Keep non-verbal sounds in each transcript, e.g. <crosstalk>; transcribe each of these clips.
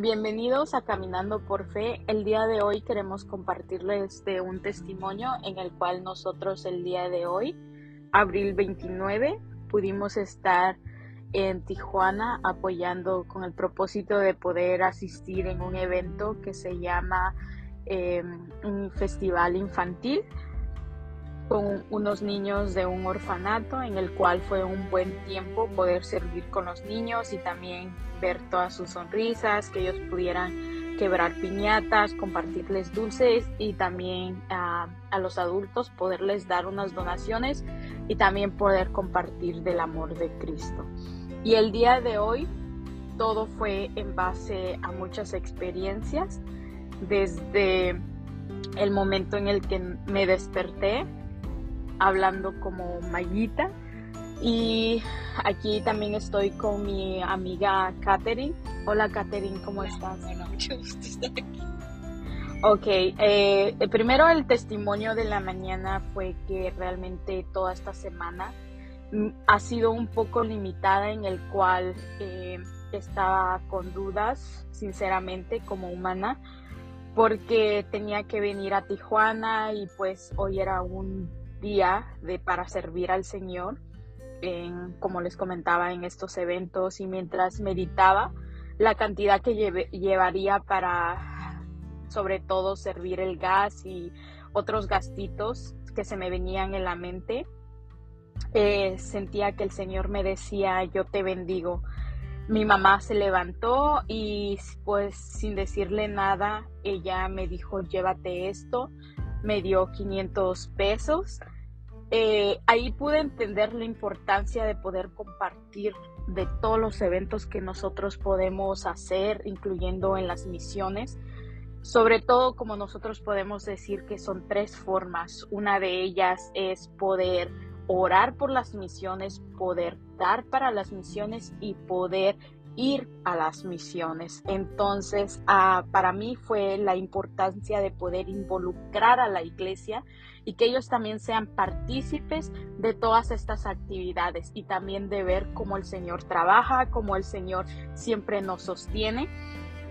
Bienvenidos a Caminando por Fe. El día de hoy queremos compartirles de un testimonio en el cual nosotros el día de hoy, abril 29, pudimos estar en Tijuana apoyando con el propósito de poder asistir en un evento que se llama em, un festival infantil con unos niños de un orfanato en el cual fue un buen tiempo poder servir con los niños y también ver todas sus sonrisas, que ellos pudieran quebrar piñatas, compartirles dulces y también a los adultos poderles dar unas donaciones y también poder compartir del amor de Cristo. Y el día de hoy todo fue en base a muchas experiencias, desde el momento en el que me desperté hablando como Mayita. Y aquí también estoy con mi amiga Katherine. Hola Katherine, ¿cómo estás? Hola, mucho gusto estar aquí. Ok, eh, primero el testimonio de la mañana fue que realmente toda esta semana mm, ha sido un poco limitada en el cual eh, estaba con dudas, sinceramente, como humana, porque tenía que venir a Tijuana y pues hoy era un día de, para servir al Señor, como les comentaba en estos eventos y mientras meditaba la cantidad que llevaría para sobre todo servir el gas y otros gastitos que se me venían en la mente, eh, sentía que el Señor me decía, yo te bendigo. Mi mamá se levantó y pues sin decirle nada, ella me dijo, llévate esto, me dio 500 pesos. Eh, ahí pude entender la importancia de poder compartir de todos los eventos que nosotros podemos hacer, incluyendo en las misiones. Sobre todo, como nosotros podemos decir que son tres formas. Una de ellas es poder orar por las misiones, poder dar para las misiones y poder ir a las misiones. Entonces, ah, para mí fue la importancia de poder involucrar a la iglesia y que ellos también sean partícipes de todas estas actividades y también de ver cómo el Señor trabaja, cómo el Señor siempre nos sostiene.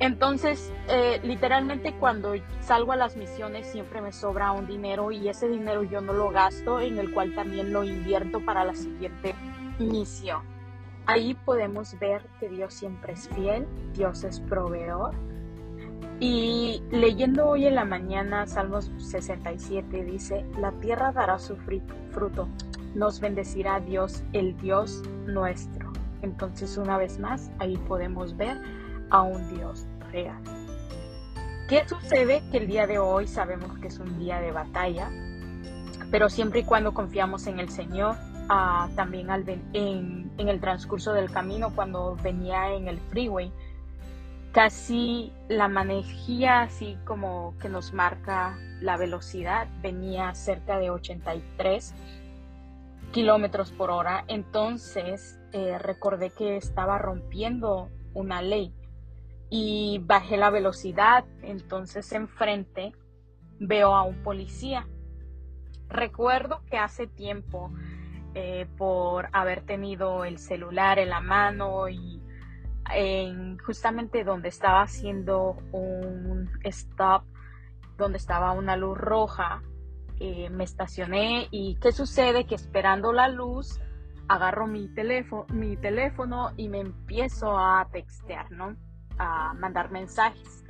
Entonces, eh, literalmente cuando salgo a las misiones siempre me sobra un dinero y ese dinero yo no lo gasto, en el cual también lo invierto para la siguiente misión. Ahí podemos ver que Dios siempre es fiel, Dios es proveedor. Y leyendo hoy en la mañana Salmos 67 dice, la tierra dará su fruto, nos bendecirá Dios, el Dios nuestro. Entonces una vez más ahí podemos ver a un Dios real. ¿Qué sucede? Que el día de hoy sabemos que es un día de batalla, pero siempre y cuando confiamos en el Señor, también en el transcurso del camino cuando venía en el freeway. Casi la manejía así como que nos marca la velocidad, venía cerca de 83 kilómetros por hora. Entonces eh, recordé que estaba rompiendo una ley y bajé la velocidad. Entonces enfrente veo a un policía. Recuerdo que hace tiempo eh, por haber tenido el celular en la mano y en justamente donde estaba haciendo un stop, donde estaba una luz roja, eh, me estacioné y ¿qué sucede? Que esperando la luz agarro mi teléfono, mi teléfono y me empiezo a textear, ¿no? A mandar mensajes.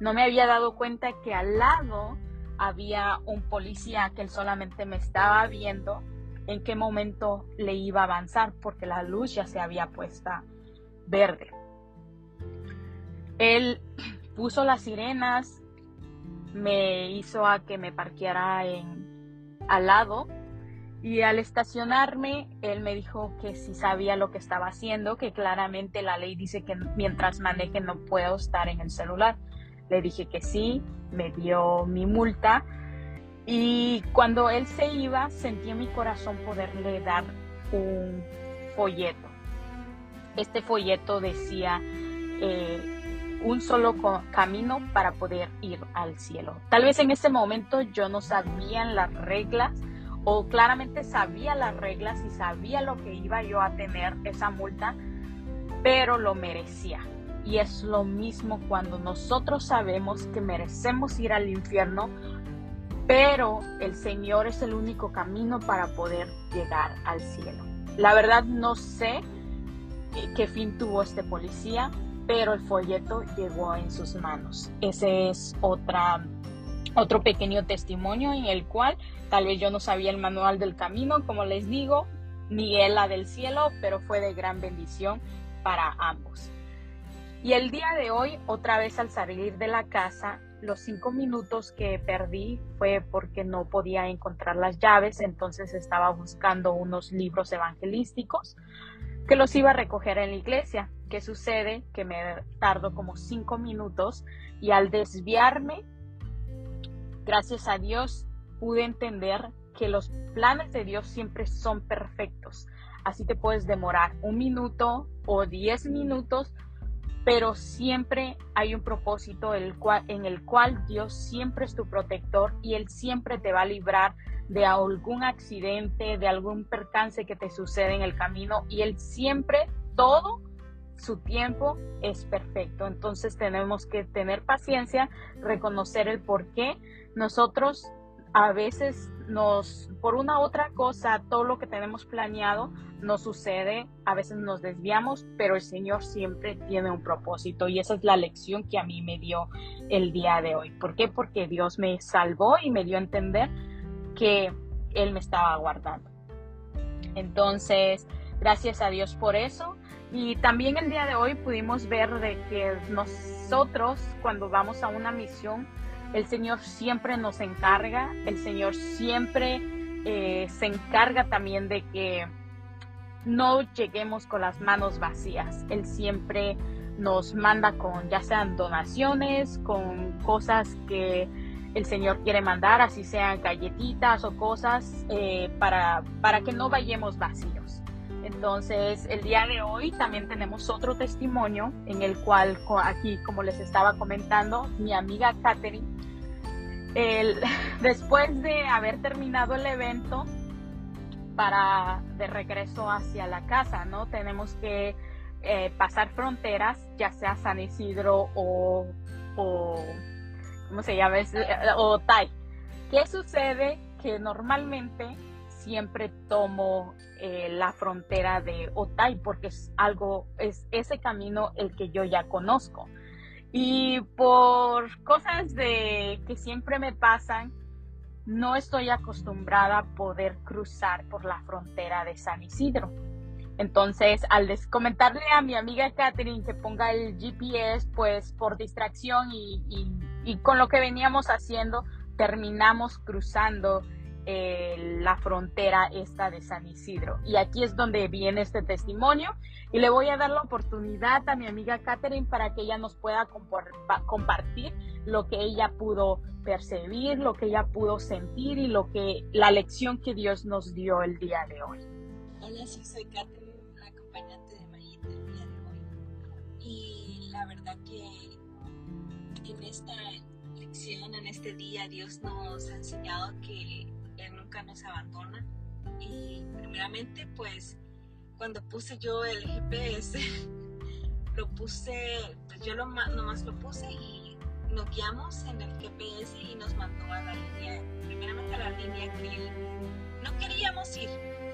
No me había dado cuenta que al lado había un policía que él solamente me estaba viendo en qué momento le iba a avanzar porque la luz ya se había puesta verde. Él <clears throat> puso las sirenas, me hizo a que me parqueara al lado y al estacionarme él me dijo que si sabía lo que estaba haciendo, que claramente la ley dice que mientras maneje no puedo estar en el celular. Le dije que sí, me dio mi multa y cuando él se iba, sentí en mi corazón poderle dar un folleto. Este folleto decía eh, un solo camino para poder ir al cielo. Tal vez en ese momento yo no sabía las reglas o claramente sabía las reglas y sabía lo que iba yo a tener esa multa, pero lo merecía. Y es lo mismo cuando nosotros sabemos que merecemos ir al infierno, pero el Señor es el único camino para poder llegar al cielo. La verdad no sé qué fin tuvo este policía, pero el folleto llegó en sus manos. Ese es otro pequeño testimonio en el cual tal vez yo no sabía el manual del camino, como les digo, ni él la del cielo, pero fue de gran bendición para ambos. Y el día de hoy, otra vez al salir de la casa, los cinco minutos que perdí fue porque no podía encontrar las llaves, entonces estaba buscando unos libros evangelísticos que los iba a recoger en la iglesia. ¿Qué sucede? Que me tardo como cinco minutos y al desviarme, gracias a Dios, pude entender que los planes de Dios siempre son perfectos. Así te puedes demorar un minuto o diez minutos, pero siempre hay un propósito en el cual Dios siempre es tu protector y Él siempre te va a librar de algún accidente, de algún percance que te sucede en el camino y Él siempre, todo su tiempo es perfecto. Entonces tenemos que tener paciencia, reconocer el por qué nosotros a veces nos, por una otra cosa, todo lo que tenemos planeado no sucede, a veces nos desviamos, pero el Señor siempre tiene un propósito y esa es la lección que a mí me dio el día de hoy. ¿Por qué? Porque Dios me salvó y me dio a entender que Él me estaba guardando. Entonces, gracias a Dios por eso. Y también el día de hoy pudimos ver de que nosotros cuando vamos a una misión, el Señor siempre nos encarga, el Señor siempre eh, se encarga también de que no lleguemos con las manos vacías. Él siempre nos manda con ya sean donaciones, con cosas que el Señor quiere mandar, así sean galletitas o cosas, eh, para, para que no vayamos vacíos. Entonces, el día de hoy también tenemos otro testimonio en el cual aquí, como les estaba comentando, mi amiga Catherine el, <laughs> después de haber terminado el evento para de regreso hacia la casa, ¿no? Tenemos que eh, pasar fronteras, ya sea San Isidro o, o ¿cómo se llama? Eh, o Tai. ¿Qué sucede? Que normalmente siempre tomo eh, la frontera de Otay porque es algo, es ese camino el que yo ya conozco. Y por cosas de que siempre me pasan, no estoy acostumbrada a poder cruzar por la frontera de San Isidro. Entonces, al comentarle a mi amiga Catherine que ponga el GPS, pues por distracción y, y con lo que veníamos haciendo, terminamos cruzando eh, la frontera esta de San Isidro. Y aquí es donde viene este testimonio y le voy a dar la oportunidad a mi amiga Catherine para que ella nos pueda compartir lo que ella pudo percibir, lo que ella pudo sentir y lo que la lección que Dios nos dio el día de hoy. Hola, sí, soy Catherine, la acompañante de Mayita el día de hoy. Y la verdad que en esta lección, en este día, Dios nos ha enseñado que nos abandona. Y primeramente, pues, cuando puse yo el GPS, <laughs> lo puse, pues yo lo, nomás lo puse y nos guiamos en el GPS y nos mandó a la línea, primeramente a la línea que no queríamos ir.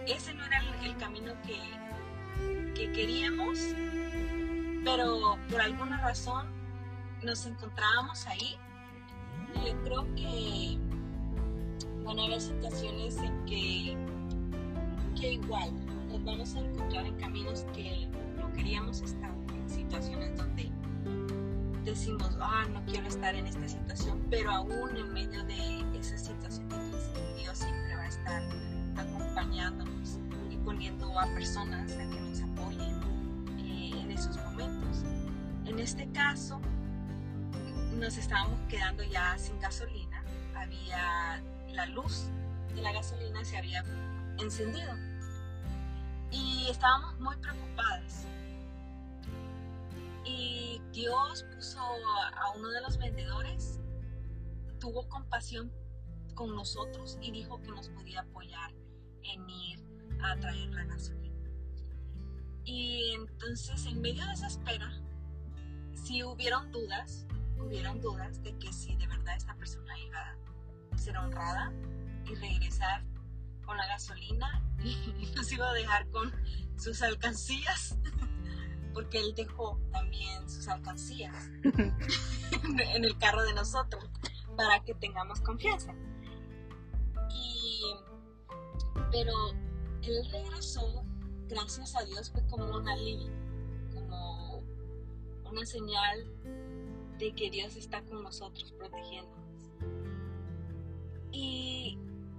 Ese no era el, camino que, que queríamos, pero por alguna razón nos encontrábamos ahí. Yo creo que van a haber situaciones en que, que igual nos vamos a encontrar en caminos que no queríamos estar, en situaciones donde decimos, ah, no quiero estar en esta situación, pero aún en medio de esa situación Dios siempre va a estar acompañándonos y poniendo a personas a que nos apoyen eh, en esos momentos. En este caso, nos estábamos quedando ya sin gasolina, había la luz de la gasolina se había encendido. Y estábamos muy preocupadas. Y Dios puso a uno de los vendedores, tuvo compasión con nosotros y dijo que nos podía apoyar en ir a traer la gasolina. Y entonces en medio de esa espera, sí hubieron dudas, hubieron dudas de que si de verdad ser honrada y regresar con la gasolina y <laughs> nos iba a dejar con sus alcancías, <laughs> porque él dejó también sus alcancías <laughs> en el carro de nosotros para que tengamos confianza. Pero él regresó, gracias a Dios, fue como una línea, como una señal de que Dios está con nosotros protegiéndonos.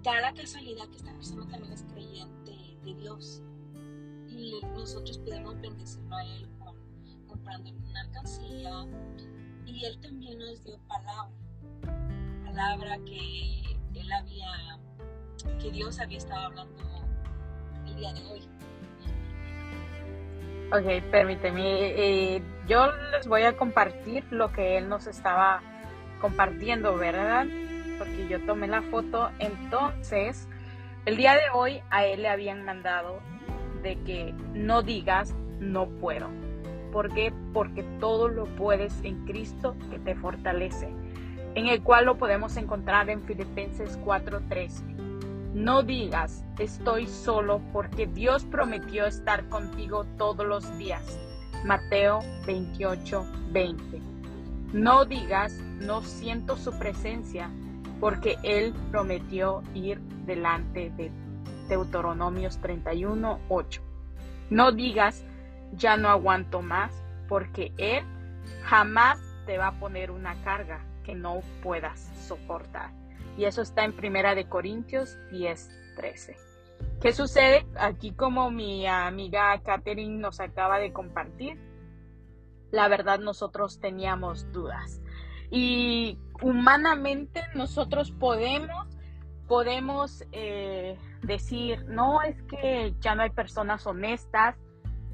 Da la casualidad que esta persona también es creyente de Dios. Y nosotros podemos bendecirlo a Él con, comprando una alcancía. Y Él también nos dio palabra. Palabra que Él había, que Dios había estado hablando el día de hoy. Ok, permíteme. Eh, yo les voy a compartir lo que él nos estaba compartiendo, ¿verdad? Porque yo tomé la foto. Entonces, el día de hoy a él le habían mandado de que no digas no puedo. ¿Por qué? Porque todo lo puedes en Cristo que te fortalece, en el cual lo podemos encontrar en Filipenses 4:13. No digas, estoy solo porque Dios prometió estar contigo todos los días. Mateo 28, 20. No digas, no siento su presencia porque Él prometió ir delante de Deuteronomios 31, 8. No digas, ya no aguanto más porque Él jamás te va a poner una carga que no puedas soportar. Y eso está en Primera de Corintios 10, 13. ¿Qué sucede? Aquí como mi amiga Catherine nos acaba de compartir, la verdad nosotros teníamos dudas. Y humanamente nosotros podemos, podemos eh, decir, no es que ya no hay personas honestas,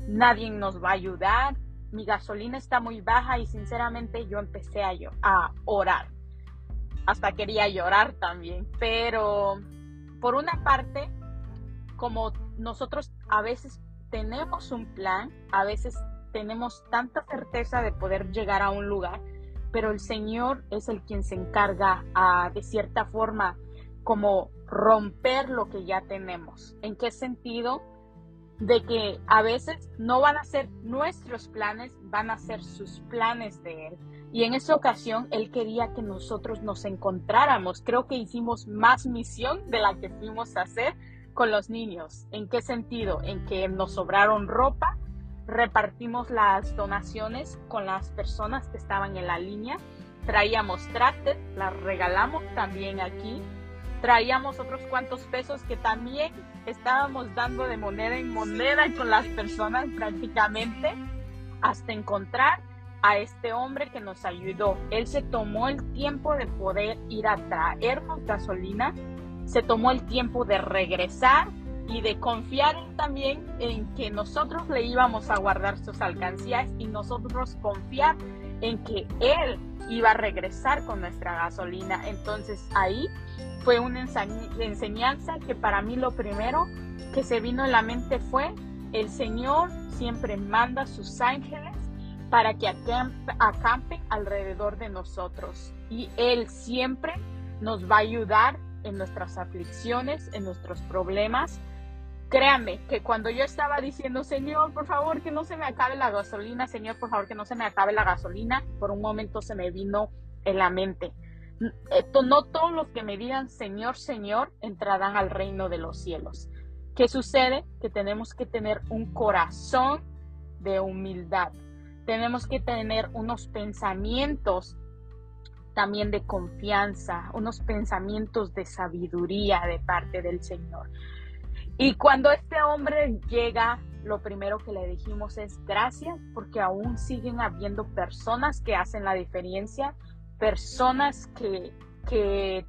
nadie nos va a ayudar, mi gasolina está muy baja y sinceramente yo empecé a, a orar hasta quería llorar también. Pero por una parte, como nosotros a veces tenemos un plan, a veces tenemos tanta certeza de poder llegar a un lugar, pero el Señor es el quien se encarga a, de cierta forma como romper lo que ya tenemos. ¿En qué sentido? De que a veces no van a ser nuestros planes, van a ser sus planes de Él. Y en esa ocasión él quería que nosotros nos encontráramos. Creo que hicimos más misión de la que fuimos a hacer con los niños. ¿En qué sentido? En que nos sobraron ropa, repartimos las donaciones con las personas que estaban en la línea, traíamos trastes, las regalamos también aquí, traíamos otros cuantos pesos que también estábamos dando de moneda en moneda con las personas prácticamente hasta encontrar a este hombre que nos ayudó. Él se tomó el tiempo de poder ir a traernos gasolina, se tomó el tiempo de regresar y de confiar también en que nosotros le íbamos a guardar sus alcancías y nosotros confiar en que él iba a regresar con nuestra gasolina. Entonces ahí fue una enseñanza que para mí lo primero que se vino en la mente fue el Señor siempre manda sus ángeles para que acampen alrededor de nosotros. Y Él siempre nos va a ayudar en nuestras aflicciones, en nuestros problemas. Créame que cuando yo estaba diciendo, Señor, por favor, que no se me acabe la gasolina, Señor, por favor, que no se me acabe la gasolina, por un momento se me vino en la mente. No todos los que me digan, Señor, Señor, entrarán al reino de los cielos. ¿Qué sucede? Que tenemos que tener un corazón de humildad tenemos que tener unos pensamientos también de confianza, unos pensamientos de sabiduría de parte del Señor. Y cuando este hombre llega, lo primero que le dijimos es gracias porque aún siguen habiendo personas que hacen la diferencia, personas que, que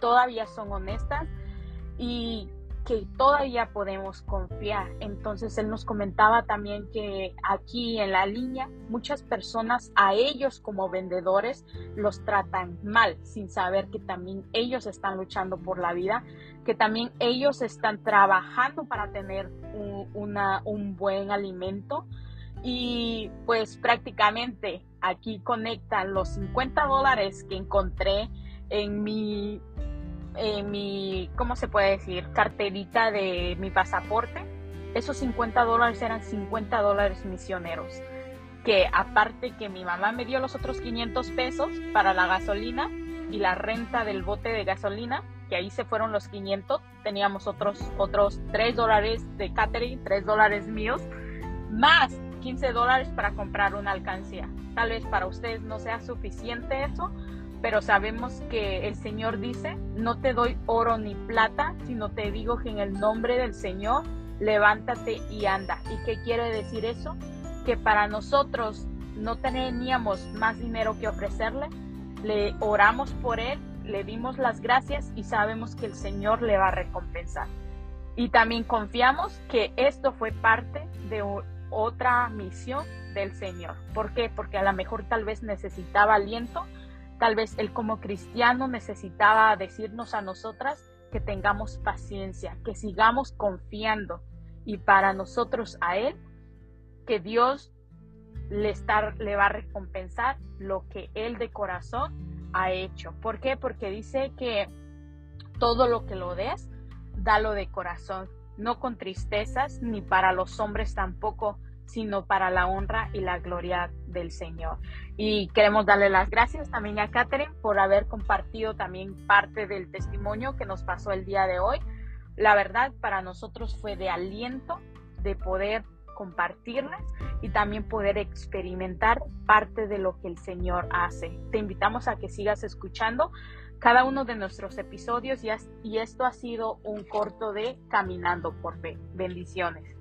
todavía son honestas y que todavía podemos confiar. Entonces él nos comentaba también que aquí en la línea muchas personas a ellos como vendedores los tratan mal sin saber que también ellos están luchando por la vida, que también ellos están trabajando para tener un, buen alimento y pues prácticamente aquí conectan los 50 dólares que encontré en mi, en mi, ¿cómo se puede decir? Carterita de mi pasaporte. Esos 50 dólares eran 50 dólares misioneros. Que aparte que mi mamá me dio los otros 500 pesos para la gasolina y la renta del bote de gasolina, que ahí se fueron los 500, teníamos otros, otros 3 dólares de catering, 3 dólares míos, más 15 dólares para comprar una alcancía. Tal vez para ustedes no sea suficiente eso, pero sabemos que el Señor dice, no te doy oro ni plata, sino te digo que en el nombre del Señor, levántate y anda. ¿Y qué quiere decir eso? Que para nosotros no teníamos más dinero que ofrecerle, le oramos por él, le dimos las gracias y sabemos que el Señor le va a recompensar. Y también confiamos que esto fue parte de otra misión del Señor. ¿Por qué? Porque a lo mejor tal vez necesitaba aliento, tal vez él como cristiano necesitaba decirnos a nosotras que tengamos paciencia, que sigamos confiando y para nosotros a él, que Dios le, estar, le va a recompensar lo que él de corazón ha hecho. ¿Por qué? Porque dice que todo lo que lo des, dalo de corazón no con tristezas, ni para los hombres tampoco, sino para la honra y la gloria del Señor. Y queremos darle las gracias también a Catherine por haber compartido también parte del testimonio que nos pasó el día de hoy. La verdad, para nosotros fue de aliento de poder compartirlas y también poder experimentar parte de lo que el Señor hace. Te invitamos a que sigas escuchando cada uno de nuestros episodios y, esto ha sido un corto de Caminando por Fe. Bendiciones.